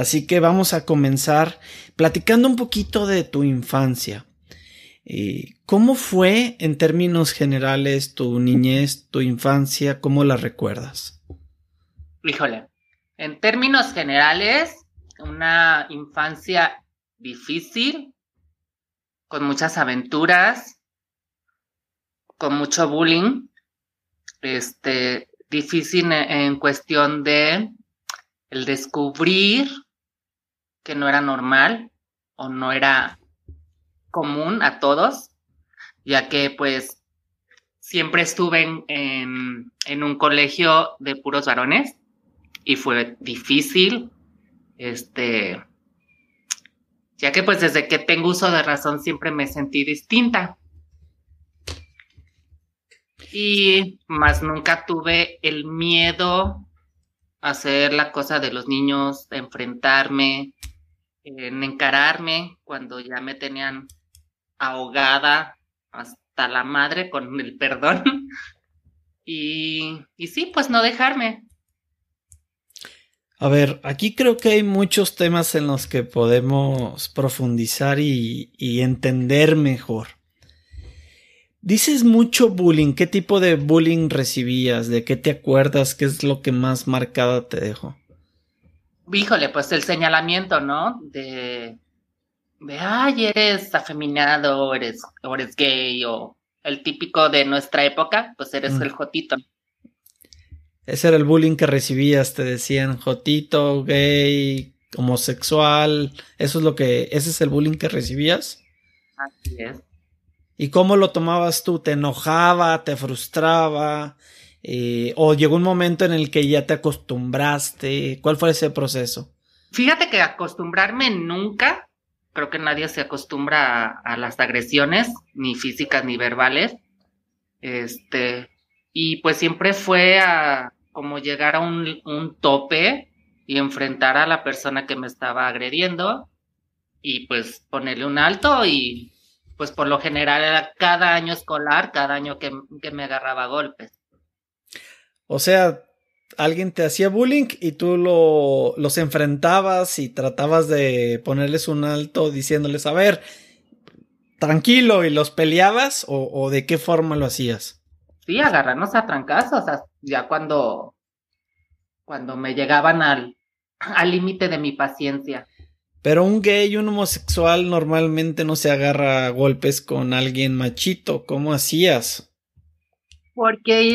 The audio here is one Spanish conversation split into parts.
Así que vamos a comenzar platicando un poquito de tu infancia. Eh, ¿Cómo fue en términos generales tu niñez, tu infancia? ¿Cómo la recuerdas? Híjole, en términos generales, una infancia difícil, con muchas aventuras, con mucho bullying, este, difícil en cuestión de el descubrir que no era normal o no era común a todos, ya que pues siempre estuve en, en, un colegio de puros varones y fue difícil, este, ya que pues desde que tengo uso de razón siempre me sentí distinta. Y más nunca tuve el miedo a hacer la cosa de los niños, enfrentarme, en encararme cuando ya me tenían ahogada hasta la madre con el perdón. y, y sí, pues no dejarme. A ver, aquí creo que hay muchos temas en los que podemos profundizar y, y entender mejor. Dices mucho bullying. ¿Qué tipo de bullying recibías? ¿De qué te acuerdas? ¿Qué es lo que más marcada te dejó? Híjole, pues el señalamiento, ¿no? De, de ay, eres afeminado, eres, o eres gay, o el típico de nuestra época, pues eres mm. el jotito. Ese era el bullying que recibías, te decían jotito, gay, homosexual, eso es lo que, ese es el bullying que recibías. Así es. ¿Y cómo lo tomabas tú? ¿Te enojaba? ¿Te frustraba? Eh, ¿O llegó un momento en el que ya te acostumbraste? ¿Cuál fue ese proceso? Fíjate que acostumbrarme nunca, creo que nadie se acostumbra a, las agresiones, ni físicas ni verbales. Este, y pues siempre fue a como llegar a un, tope y enfrentar a la persona que me estaba agrediendo y pues ponerle un alto y pues por lo general era cada año escolar, cada año que, que me agarraba golpes. O sea, alguien te hacía bullying y tú lo, los enfrentabas y tratabas de ponerles un alto diciéndoles, a ver, tranquilo, y los peleabas o, de qué forma lo hacías? Sí, agarrarnos a trancazos, ya cuando, cuando me llegaban al límite de mi paciencia. Pero un gay un homosexual normalmente no se agarra a golpes con alguien machito. ¿Cómo hacías? Porque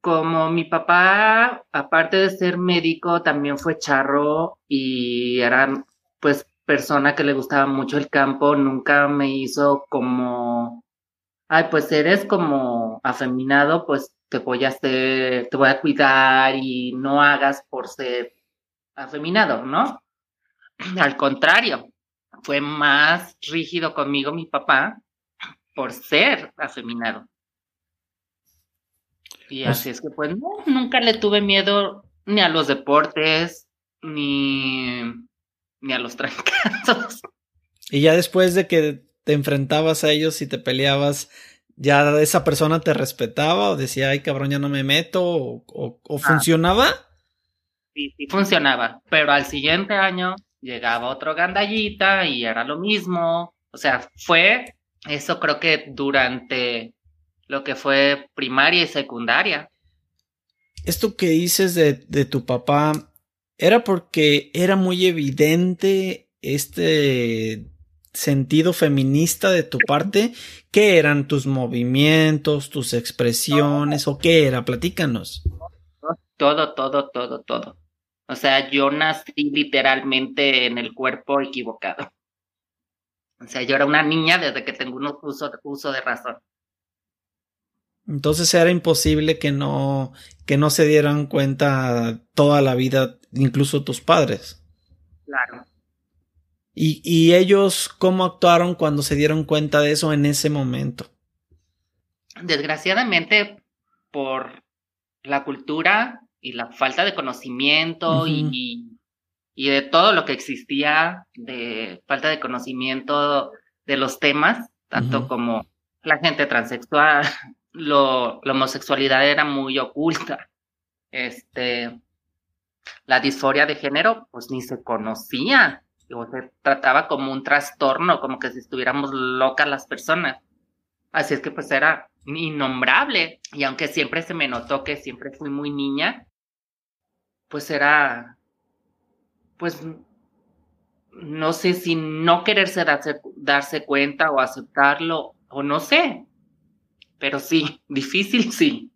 como mi papá, aparte de ser médico, también fue charro y era pues persona que le gustaba mucho el campo, nunca me hizo como, ay, pues eres como afeminado, pues te voy a hacer, te voy a cuidar y no hagas por ser afeminado, ¿no? Al contrario, fue más rígido conmigo mi papá por ser afeminado. Y pues así es que pues no, nunca le tuve miedo ni a los deportes, ni, ni a los trancazos. Y ya después de que te enfrentabas a ellos y te peleabas, ¿ya esa persona te respetaba o decía, ay cabrón, ya no me meto? ¿O, ah. funcionaba? Sí, sí funcionaba, pero al siguiente año llegaba otro gandallita y era lo mismo. O sea, fue eso creo que durante lo que fue primaria y secundaria. Esto que dices de, tu papá, ¿Era porque era muy evidente este sentido feminista de tu parte? ¿Qué eran tus movimientos, tus expresiones o qué era? Platícanos. Todo, todo, todo, todo. O sea, yo nací literalmente en el cuerpo equivocado. O sea, yo era una niña desde que tengo un uso, uso de razón. Entonces era imposible que no, que no se dieran cuenta toda la vida, incluso tus padres. Claro. ¿Y, y ellos cómo actuaron cuando se dieron cuenta de eso en ese momento? Desgraciadamente, por la cultura y la falta de conocimiento y, y, de todo lo que existía, de falta de conocimiento de los temas, tanto como la gente transexual, lo, la homosexualidad era muy oculta. Este, la disforia de género, pues ni se conocía, se trataba como un trastorno, como que si estuviéramos locas las personas. Así es que pues era innombrable, y aunque siempre se me notó que siempre fui muy niña, pues era, pues no sé si no quererse darse, darse cuenta o aceptarlo, o no sé, pero sí, difícil sí.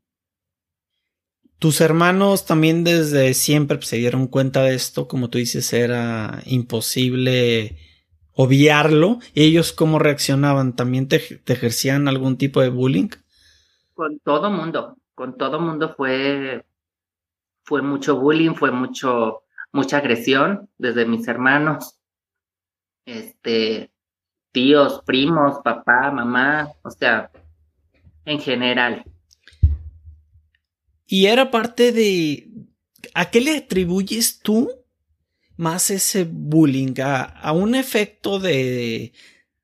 Tus hermanos también desde siempre se dieron cuenta de esto, como tú dices, era imposible obviarlo. ¿Ellos cómo reaccionaban? ¿También te, te ejercían algún tipo de bullying? Con todo mundo, con todo mundo fue, fue mucho bullying, fue mucho, mucha agresión desde mis hermanos, este, tíos, primos, papá, mamá, o sea, en general. Y era parte de... ¿A qué le atribuyes tú más ese bullying? ¿A, un efecto de,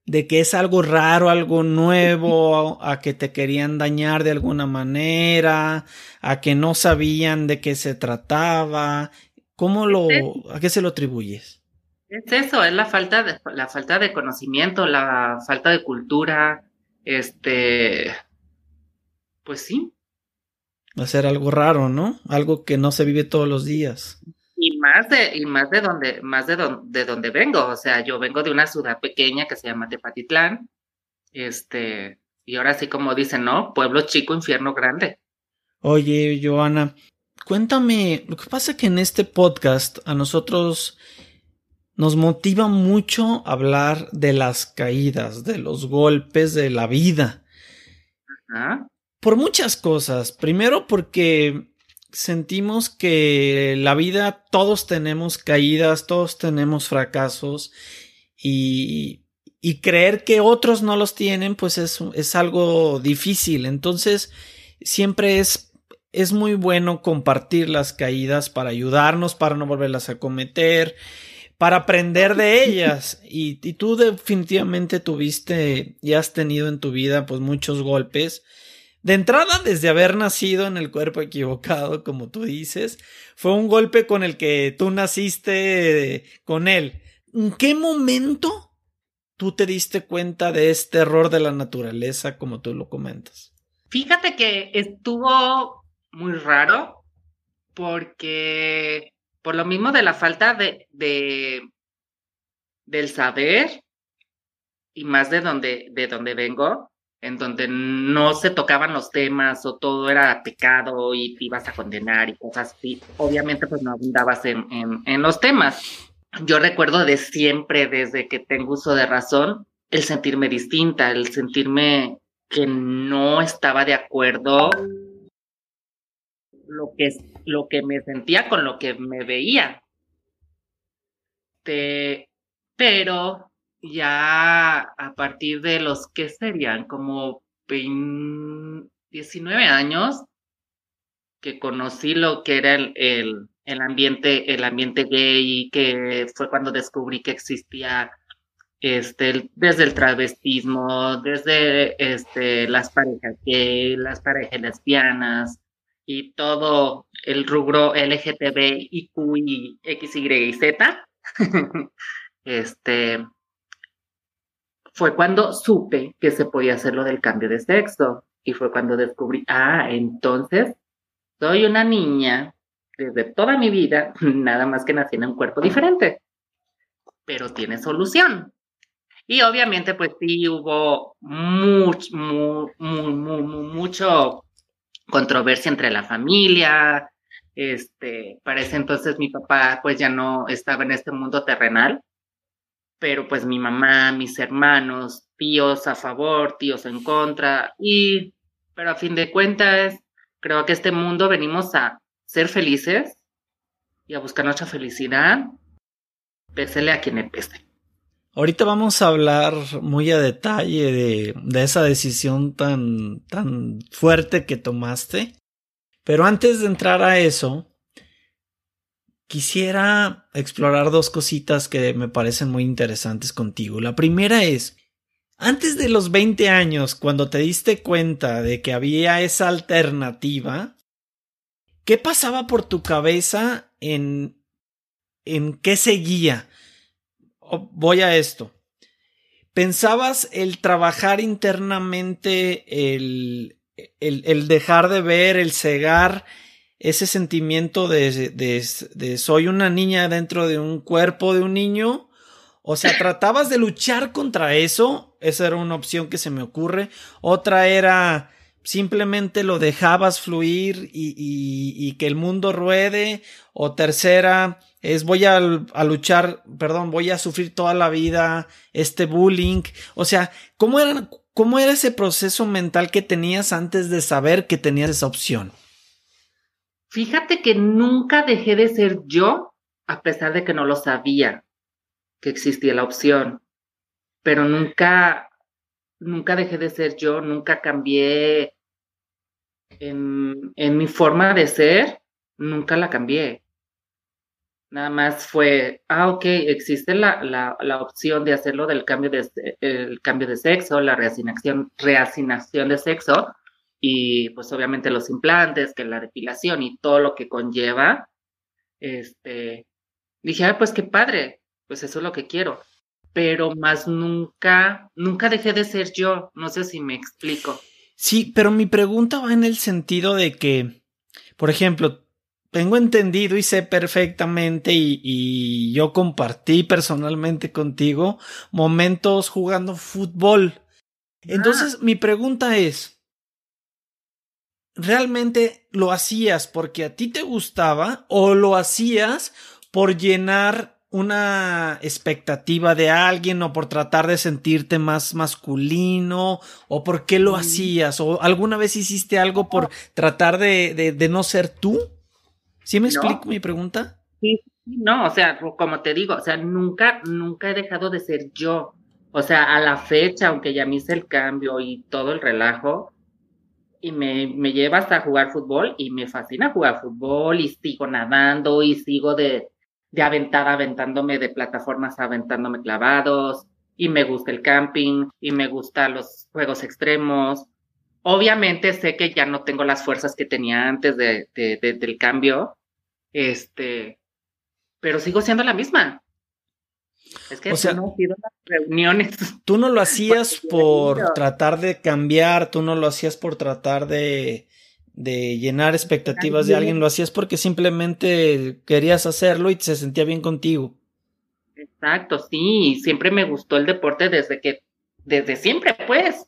de que es algo raro, algo nuevo, a, que te querían dañar de alguna manera, a que no sabían de qué se trataba? ¿Cómo lo, a qué se lo atribuyes? Es eso, es la falta de, la falta de conocimiento, la falta de cultura, este, pues sí. Va a ser algo raro, ¿no? Algo que no se vive todos los días. Y más de, y más de donde, más de, de donde vengo. O sea, yo vengo de una ciudad pequeña que se llama Tepatitlán. Este, y ahora sí, como dicen, ¿no? Pueblo chico, infierno grande. Oye, Joana, cuéntame, lo que pasa es que en este podcast a nosotros nos motiva mucho hablar de las caídas, de los golpes de la vida. Ajá. Por muchas cosas. Primero porque sentimos que la vida todos tenemos caídas, todos tenemos fracasos y, y creer que otros no los tienen pues es, es algo difícil. Entonces siempre es, es muy bueno compartir las caídas para ayudarnos, para no volverlas a cometer para aprender de ellas. Y, y, tú definitivamente tuviste y has tenido en tu vida pues muchos golpes de entrada, desde haber nacido en el cuerpo equivocado, como tú dices, fue un golpe con el que tú naciste con él. ¿En qué momento tú te diste cuenta de este error de la naturaleza, como tú lo comentas? Fíjate que estuvo muy raro porque por lo mismo de la falta de, de del saber y más de donde de donde vengo, en donde no se tocaban los temas o todo era pecado y te ibas a condenar y cosas así, obviamente pues no abundabas en, en, los temas. Yo recuerdo de siempre, desde que tengo uso de razón, el sentirme distinta, el sentirme que no estaba de acuerdo lo que, lo que me sentía con lo que me veía. pero ya a partir de los que serían como 19 años que conocí lo que era el, el, ambiente el ambiente gay que fue cuando descubrí que existía este desde el travestismo desde este las parejas gay las parejas lesbianas y todo el rubro LGTB Y y Z. Este fue cuando supe que se podía hacer lo del cambio de sexo. Y fue cuando descubrí, ah, entonces soy una niña desde toda mi vida, nada más que nací en un cuerpo diferente, pero tiene solución. Y obviamente, pues sí hubo mucho, mucho controversia entre la familia. Este, para ese entonces mi papá pues ya no estaba en este mundo terrenal, pero pues mi mamá, mis hermanos, tíos a favor, tíos en contra, y, pero a fin de cuentas, creo que este mundo venimos a ser felices y a buscar nuestra felicidad, pésele a quien le pese. Ahorita vamos a hablar muy a detalle de, de, esa decisión tan, tan fuerte que tomaste. Pero antes de entrar a eso, quisiera explorar dos cositas que me parecen muy interesantes contigo. La primera es, antes de los 20 años, cuando te diste cuenta de que había esa alternativa, ¿qué pasaba por tu cabeza en, en qué seguía? Voy a esto. ¿Pensabas el trabajar internamente, el, el, el dejar de ver, el cegar ese sentimiento de, de, de soy una niña dentro de un cuerpo de un niño? O sea, tratabas de luchar contra eso. Esa era una opción que se me ocurre. Otra era simplemente lo dejabas fluir y, que el mundo ruede. O tercera es voy a, luchar, perdón, voy a sufrir toda la vida este bullying. O sea, ¿cómo era, ¿cómo era ese proceso mental que tenías antes de saber que tenías esa opción? Fíjate que nunca dejé de ser yo a pesar de que no lo sabía que existía la opción, pero nunca, nunca dejé de ser yo, nunca cambié en, mi forma de ser, nunca la cambié. Nada más fue, ah, ok, existe la, la, la opción de hacerlo del cambio de, el cambio de sexo, la reasignación, reasignación de sexo, y pues obviamente los implantes, que la depilación y todo lo que conlleva, este, dije, ah, pues qué padre, pues eso es lo que quiero. Pero más nunca, nunca dejé de ser yo. No sé si me explico. Sí, pero mi pregunta va en el sentido de que, por ejemplo, tengo entendido y sé perfectamente y, yo compartí personalmente contigo momentos jugando fútbol. Entonces, ah. mi pregunta es, ¿realmente lo hacías porque a ti te gustaba o lo hacías por llenar una expectativa de alguien o por tratar de sentirte más masculino o por qué lo hacías o alguna vez hiciste algo por tratar de, de, no ser tú? ¿Sí me explico mi pregunta? Sí, no, o sea, como te digo, o sea, nunca, nunca he dejado de ser yo. O sea, a la fecha, aunque ya me hice el cambio y todo el relajo, y me, me lleva hasta jugar fútbol y me fascina jugar fútbol y sigo nadando y sigo de, de aventada aventándome de plataformas, aventándome clavados, y me gusta el camping, y me gustan los juegos extremos. Obviamente sé que ya no tengo las fuerzas que tenía antes de, del cambio, este, pero sigo siendo la misma. Es que o sea, no las reuniones. Tú no lo hacías por tratar de cambiar, tú no lo hacías por tratar de, de llenar expectativas de alguien, lo hacías porque simplemente querías hacerlo y se sentía bien contigo. Exacto, sí, siempre me gustó el deporte desde que, desde siempre, pues.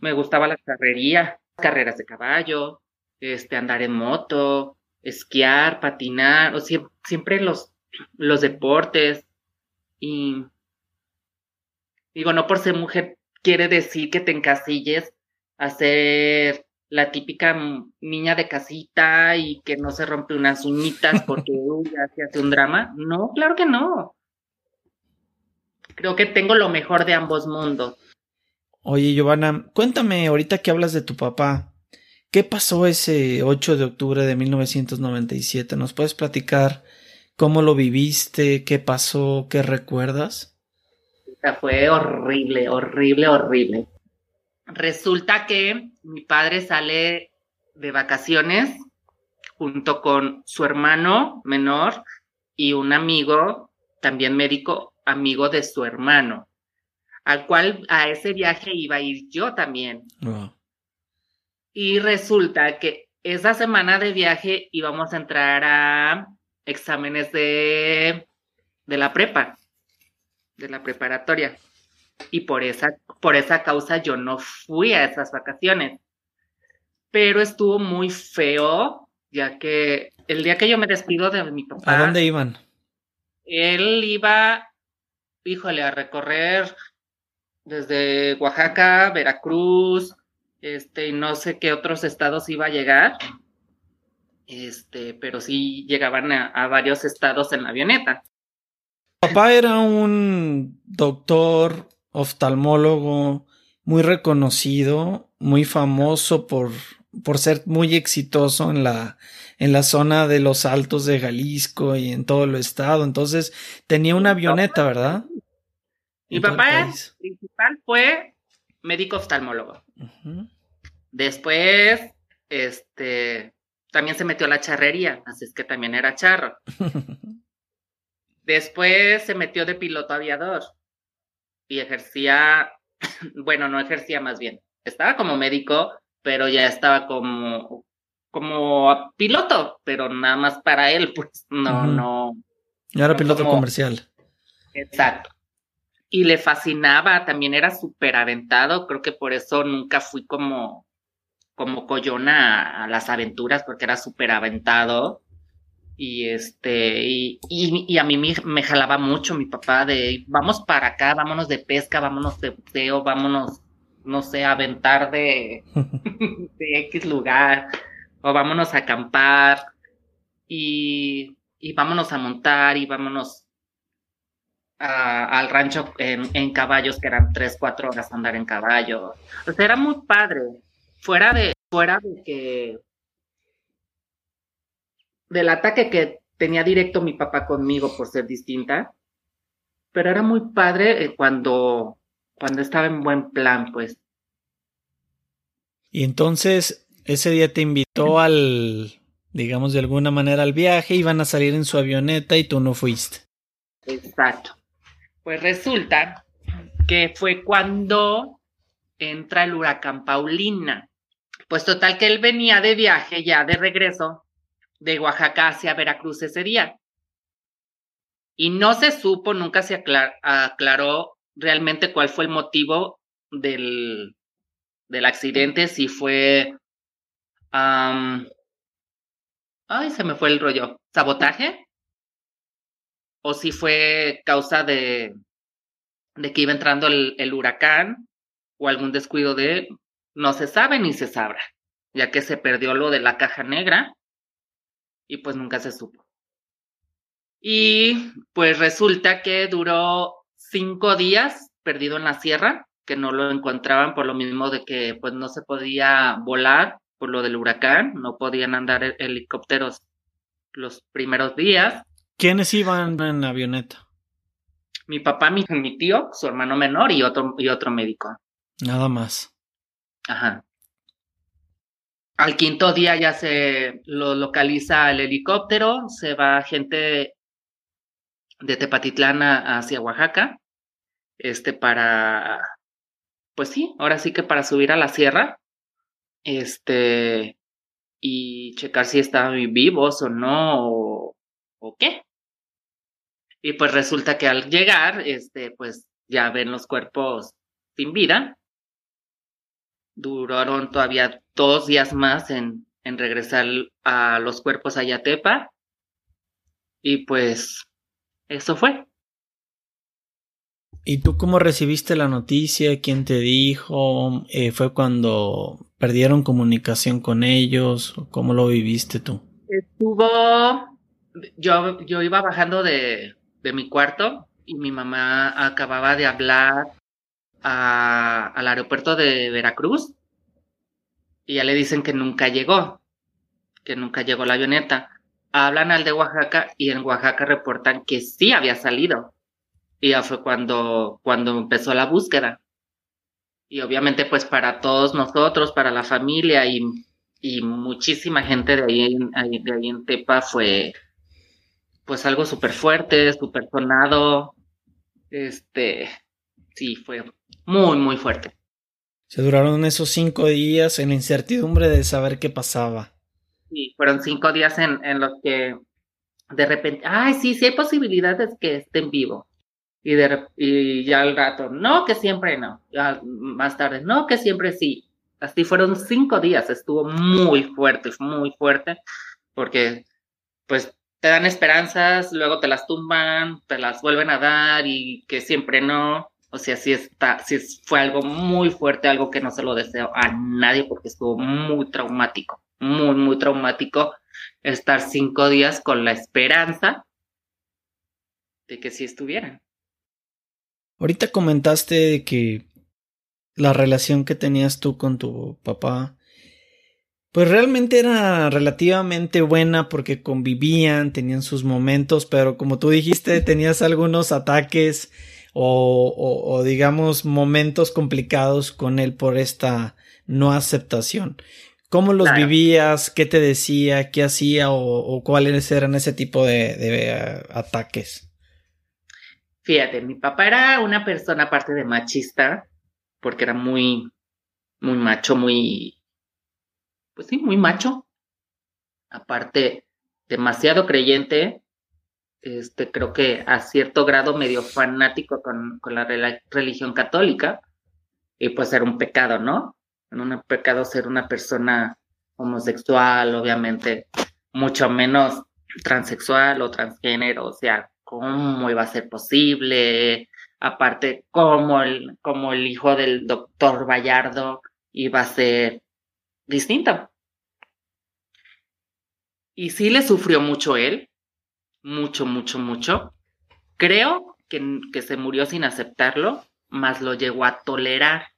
Me gustaba la carrería, carreras de caballo, este, andar en moto, esquiar, patinar, o siempre los, los deportes. Y digo, no por ser mujer quiere decir que te encasilles a ser la típica niña de casita y que no se rompe unas uñitas porque ya se hace un drama. No, claro que no. Creo que tengo lo mejor de ambos mundos. Oye, Giovanna, cuéntame ahorita que hablas de tu papá. ¿Qué pasó ese 8 de octubre de 1997? ¿Nos puedes platicar cómo lo viviste? ¿Qué pasó? ¿Qué recuerdas? Fue horrible, horrible, horrible. Resulta que mi padre sale de vacaciones junto con su hermano menor y un amigo, también médico, amigo de su hermano, al cual a ese viaje iba a ir yo también. Y resulta que esa semana de viaje íbamos a entrar a exámenes de, de la prepa, de la preparatoria. Y por esa, por esa causa yo no fui a esas vacaciones. Pero estuvo muy feo, ya que el día que yo me despido de mi papá. ¿A dónde iban? Él iba, híjole, a recorrer desde Oaxaca, Veracruz, este, y no sé qué otros estados iba a llegar, este, pero sí llegaban a, varios estados en la avioneta. Papá era un doctor oftalmólogo muy reconocido, muy famoso por, por ser muy exitoso en la, en la zona de los altos de Jalisco y en todo el estado. Entonces tenía una avioneta, ¿verdad? Mi papá principal fue médico oftalmólogo. Después, este, también se metió a la charrería, así es que también era charro. Después se metió de piloto aviador y ejercía, bueno, no ejercía más bien, estaba como médico, pero ya estaba como, como piloto, pero nada más para él, pues no, no. Y era piloto comercial. Exacto y le fascinaba, también era súper aventado, creo que por eso nunca fui como, como collona a, las aventuras, porque era súper aventado. Y este, y, y, a mí me, jalaba mucho mi papá de vamos para acá, vámonos de pesca, vámonos de buceo, vámonos, no sé, a aventar de, de X lugar, o vámonos a acampar, y, y vámonos a montar, y vámonos al rancho en, caballos, que eran tres, cuatro horas andar en caballo. O sea, era muy padre. Fuera de, fuera de que del ataque que tenía directo mi papá conmigo por ser distinta, pero era muy padre eh, cuando, cuando estaba en buen plan, pues. Y entonces, ese día te invitó al, digamos de alguna manera, al viaje, iban a salir en su avioneta y tú no fuiste. Exacto. Pues resulta que fue cuando entra el huracán Paulina. Pues total que él venía de viaje ya de regreso de Oaxaca hacia Veracruz ese día. Y no se supo, nunca se aclaró realmente cuál fue el motivo del, del accidente, si fue... ay, se me fue el rollo. ¿Sabotaje? o si fue causa de, de que iba entrando el, huracán o algún descuido de no se sabe ni se sabrá, ya que se perdió lo de la caja negra y pues nunca se supo. Y pues resulta que duró cinco días perdido en la sierra, que no lo encontraban por lo mismo de que pues no se podía volar por lo del huracán, no podían andar helicópteros los primeros días. ¿Quiénes iban en avioneta? Mi papá, mi, mi tío, su hermano menor y otro, y otro médico. Nada más. Ajá. Al quinto día ya se lo localiza el helicóptero, se va gente de Tepatitlán hacia Oaxaca, este para, pues sí, ahora sí que para subir a la sierra, este, y checar si estaban vivos o no, o qué. Y pues resulta que al llegar, este, pues ya ven los cuerpos sin vida. Duraron todavía dos días más en, en regresar a los cuerpos a Yatepa. Y pues eso fue. ¿Y tú cómo recibiste la noticia? ¿Quién te dijo? Eh, ¿Fue cuando perdieron comunicación con ellos? ¿Cómo lo viviste tú? Estuvo, yo, yo iba bajando de, de mi cuarto y mi mamá acababa de hablar al aeropuerto de Veracruz y ya le dicen que nunca llegó, que nunca llegó la avioneta. Hablan al de Oaxaca y en Oaxaca reportan que sí había salido. Y ya fue cuando, cuando empezó la búsqueda. Y obviamente pues para todos nosotros, para la familia y, y muchísima gente de ahí, de ahí en Tepa fue, pues algo súper fuerte, súper sonado. Este, sí, fue muy, muy fuerte. Se duraron esos cinco días en la incertidumbre de saber qué pasaba. Sí, fueron cinco días en, en los que de repente, ay, sí, sí hay posibilidades que esté en vivo. Y, de, y ya al rato, no, que siempre no. Ya más tarde, no, que siempre sí. Así fueron cinco días, estuvo muy fuerte, muy fuerte, porque pues te dan esperanzas, luego te las tumban, te las vuelven a dar y que siempre no. O sea, sí está, sí fue algo muy fuerte, algo que no se lo deseo a nadie porque estuvo muy traumático, muy, muy traumático estar cinco días con la esperanza de que sí estuvieran. Ahorita comentaste que la relación que tenías tú con tu papá, pues realmente era relativamente buena porque convivían, tenían sus momentos, pero como tú dijiste, tenías algunos ataques o, o, digamos momentos complicados con él por esta no aceptación. ¿Cómo los vivías? ¿Qué te decía? ¿Qué hacía? O, cuáles eran ese tipo de, de uh, ataques? Fíjate, mi papá era una persona aparte de machista, porque era muy, muy macho, muy, pues sí, muy macho. Aparte, demasiado creyente, este, creo que a cierto grado medio fanático con, con la religión católica, y pues era un pecado, ¿no? en un pecado ser una persona homosexual, obviamente, mucho menos transexual o transgénero, o sea, ¿cómo iba a ser posible? Aparte, ¿cómo el, cómo el hijo del doctor Bayardo iba a ser distinto? Y sí le sufrió mucho él, mucho, mucho, mucho. Creo que, que se murió sin aceptarlo, más lo llegó a tolerar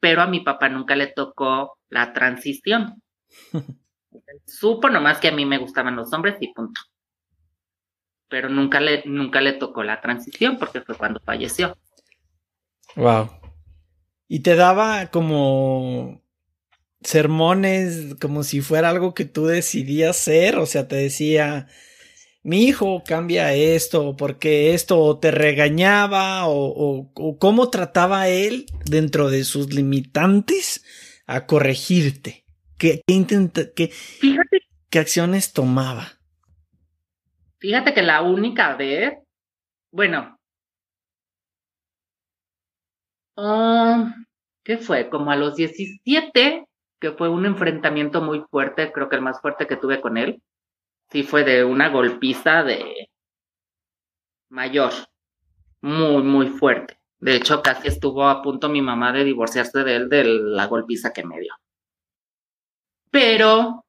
pero a mi papá nunca le tocó la transición. Supo nomás que a mí me gustaban los hombres y punto. Pero nunca le, nunca le tocó la transición porque fue cuando falleció. Wow. Y te daba como sermones como si fuera algo que tú decidías ser, o sea, te decía, mi hijo cambia esto, porque esto te regañaba, o, cómo trataba él dentro de sus limitantes a corregirte. ¿Qué, qué, qué, qué acciones tomaba? Fíjate que la única vez, bueno, ah, ¿qué fue? Como a los 17, que fue un enfrentamiento muy fuerte, creo que el más fuerte que tuve con él sí fue de una golpiza de mayor, muy, muy fuerte. De hecho, casi estuvo a punto mi mamá de divorciarse de él de la golpiza que me dio. Pero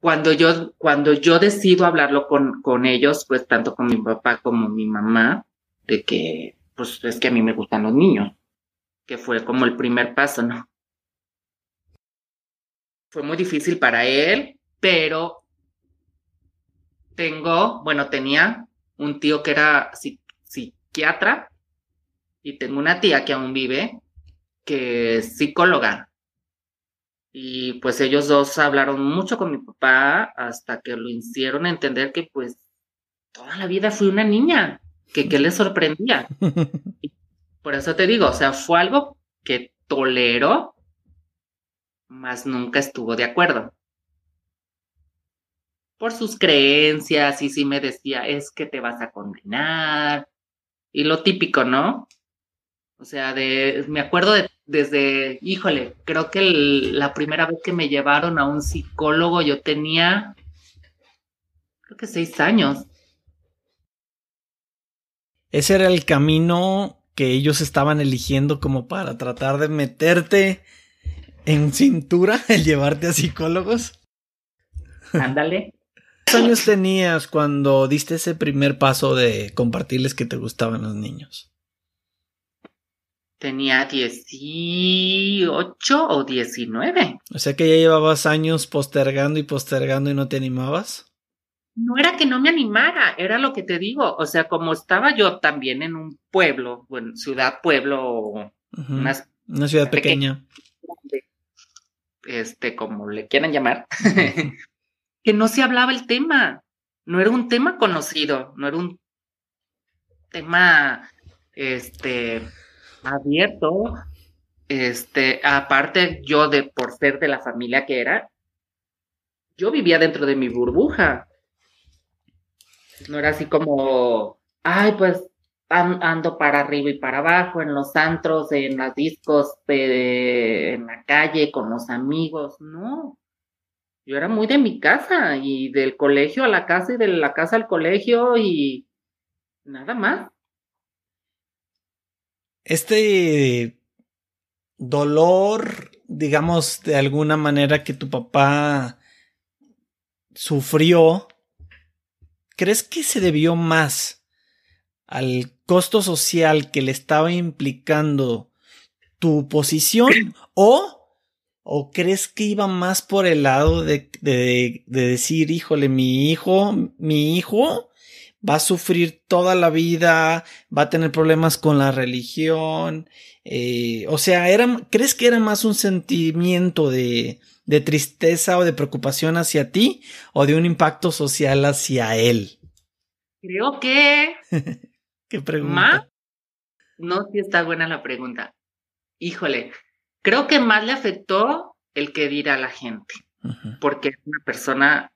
cuando yo, cuando yo decido hablarlo con, con ellos, pues tanto con mi papá como mi mamá, de que, pues es que a mí me gustan los niños, que fue como el primer paso, ¿no? Fue muy difícil para él, pero tengo, bueno, tenía un tío que era psiquiatra y tengo una tía que aún vive, que es psicóloga. Y pues ellos dos hablaron mucho con mi papá hasta que lo hicieron entender que pues toda la vida fui una niña, que le sorprendía. por eso te digo, o sea, fue algo que toleró, mas nunca estuvo de acuerdo por sus creencias y sí me decía, es que te vas a condenar. Y lo típico, ¿no? O sea, de, me acuerdo de, desde, híjole, creo que la primera vez que me llevaron a un psicólogo yo tenía, creo que seis años. Ese era el camino que ellos estaban eligiendo como para tratar de meterte en cintura, el llevarte a psicólogos. Ándale. ¿Cuántos años tenías cuando diste ese primer paso de compartirles que te gustaban los niños? Tenía 18 o 19. O sea que ya llevabas años postergando y postergando y no te animabas. No era que no me animara, era lo que te digo. O sea, como estaba yo también en un pueblo, bueno, ciudad, pueblo, una, ciudad pequeña. Este, como le quieran llamar. que no se hablaba el tema, no era un tema conocido, no era un tema este abierto. Este, aparte yo de por ser de la familia que era, yo vivía dentro de mi burbuja. No era así como, ay, pues ando para arriba y para abajo, en los antros, en las discos, en la calle, con los amigos. No. Yo era muy de mi casa y del colegio a la casa y de la casa al colegio y nada más. Este dolor, digamos, de alguna manera que tu papá sufrió, ¿crees que se debió más al costo social que le estaba implicando tu posición o, o crees que iba más por el lado de, de, de decir, híjole, mi hijo, mi hijo va a sufrir toda la vida, va a tener problemas con la religión, eh, o sea, era, ¿crees que era más un sentimiento de, de tristeza o de preocupación hacia ti o de un impacto social hacia él? Creo que ¿Qué pregunta? No, sí está buena la pregunta. Híjole, creo que más le afectó el que dirá la gente, porque es una persona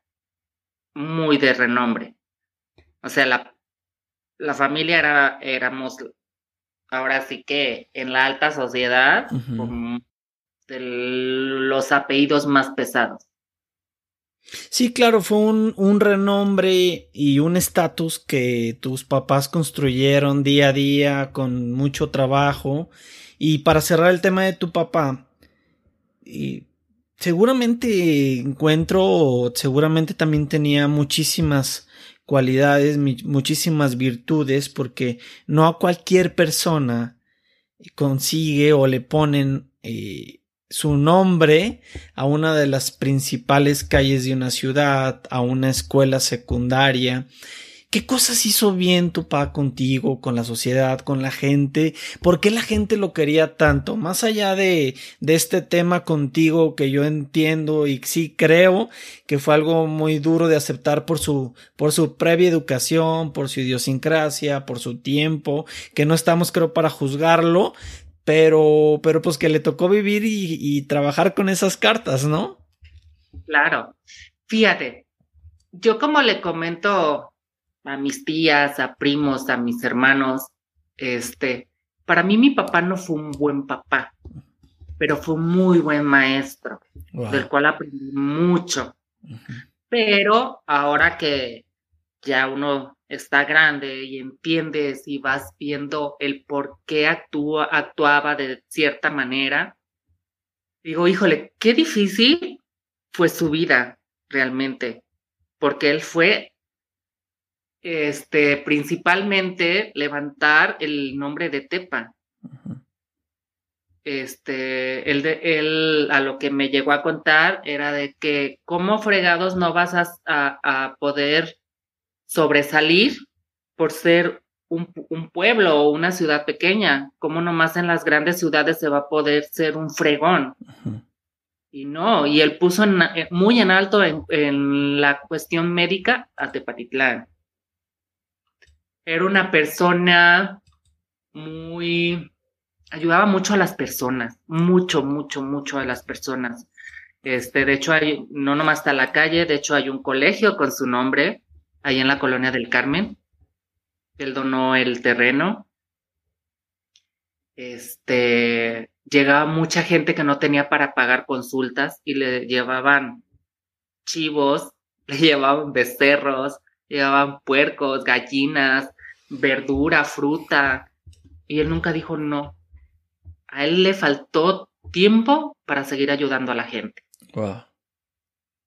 muy de renombre. O sea, la, la familia era, éramos ahora sí que en la alta sociedad, de los apellidos más pesados. Sí, claro, fue un, un renombre y un estatus que tus papás construyeron día a día con mucho trabajo. Y para cerrar el tema de tu papá, y seguramente encuentro, seguramente también tenía muchísimas cualidades, muchísimas virtudes, porque no a cualquier persona consigue o le ponen eh, su nombre a una de las principales calles de una ciudad, a una escuela secundaria. ¿Qué cosas hizo bien tu papá contigo, con la sociedad, con la gente? ¿Por qué la gente lo quería tanto? Más allá de, de este tema contigo que yo entiendo y sí creo que fue algo muy duro de aceptar por su, por su previa educación, por su idiosincrasia, por su tiempo, que no estamos creo para juzgarlo, pero, pero pues que le tocó vivir y, trabajar con esas cartas, ¿no? Claro. Fíjate, yo como le comento a mis tías, a primos, a mis hermanos, este, para mí mi papá no fue un buen papá, pero fue un muy buen maestro, del cual aprendí mucho. Pero ahora que ya uno está grande y entiendes y vas viendo el por qué actúa, actuaba de cierta manera, digo, híjole, qué difícil fue su vida realmente, porque él fue este principalmente levantar el nombre de Tepa. Este, él, de, él a lo que me llegó a contar era de que cómo fregados no vas a, a poder sobresalir por ser un, pueblo o una ciudad pequeña, como nomás en las grandes ciudades se va a poder ser un fregón. Y no, y él puso eh, muy en alto en, la cuestión médica a Tepatitlán. Era una persona muy, ayudaba mucho a las personas, mucho, mucho, mucho a las personas. Este, de hecho, hay, no nomás está la calle, de hecho hay un colegio con su nombre, ahí en la colonia del Carmen. Él donó el terreno. Este, llegaba mucha gente que no tenía para pagar consultas y le llevaban chivos, le llevaban becerros, llevaban puercos, gallinas, verdura, fruta. Y él nunca dijo no. A él le faltó tiempo para seguir ayudando a la gente.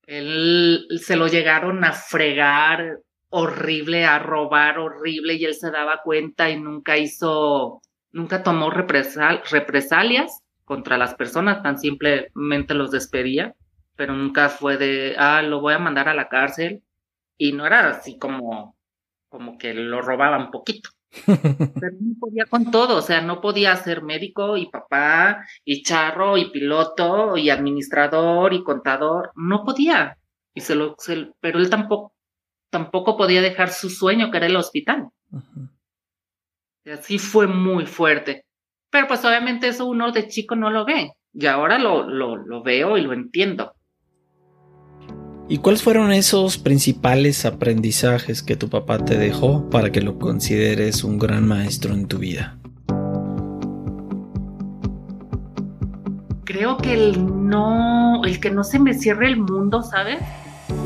Él se lo llegaron a fregar horrible, a robar horrible y él se daba cuenta y nunca hizo, nunca tomó represalias contra las personas, tan simplemente los despedía, pero nunca fue de, ah, lo voy a mandar a la cárcel y no era así como, como que lo robaban poquito. Pero no podía con todo, o sea, no podía ser médico y papá y charro y piloto y administrador y contador, no podía. Y se lo, pero él tampoco, tampoco podía dejar su sueño, que era el hospital. Así fue muy fuerte. Pero pues obviamente eso uno de chico no lo ve. Y ahora lo, lo, lo veo y lo entiendo. ¿Y cuáles fueron esos principales aprendizajes que tu papá te dejó para que lo consideres un gran maestro en tu vida? Creo que el no, el que no se me cierre el mundo, ¿sabes?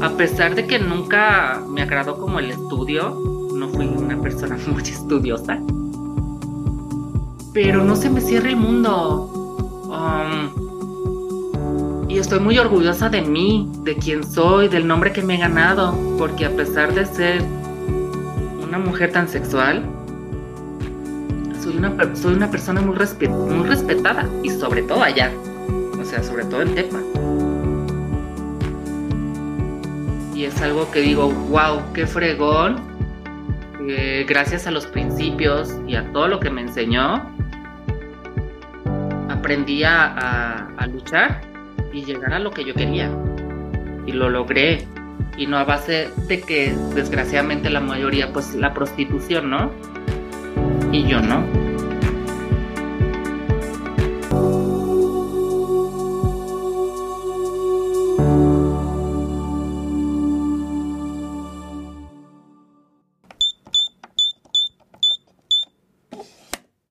A pesar de que nunca me agradó como el estudio, no fui una persona muy estudiosa, pero no se me cierre el mundo. Um, y estoy muy orgullosa de mí, de quién soy, del nombre que me he ganado, porque a pesar de ser una mujer tan sexual, soy una, soy una persona muy, muy respetada y sobre todo allá, o sea, sobre todo en Tepa. Y es algo que digo, wow, qué fregón, gracias a los principios y a todo lo que me enseñó, aprendí a, a luchar y llegar a lo que yo quería. Y lo logré. Y no a base de que desgraciadamente la mayoría, pues la prostitución, ¿no? Y yo no.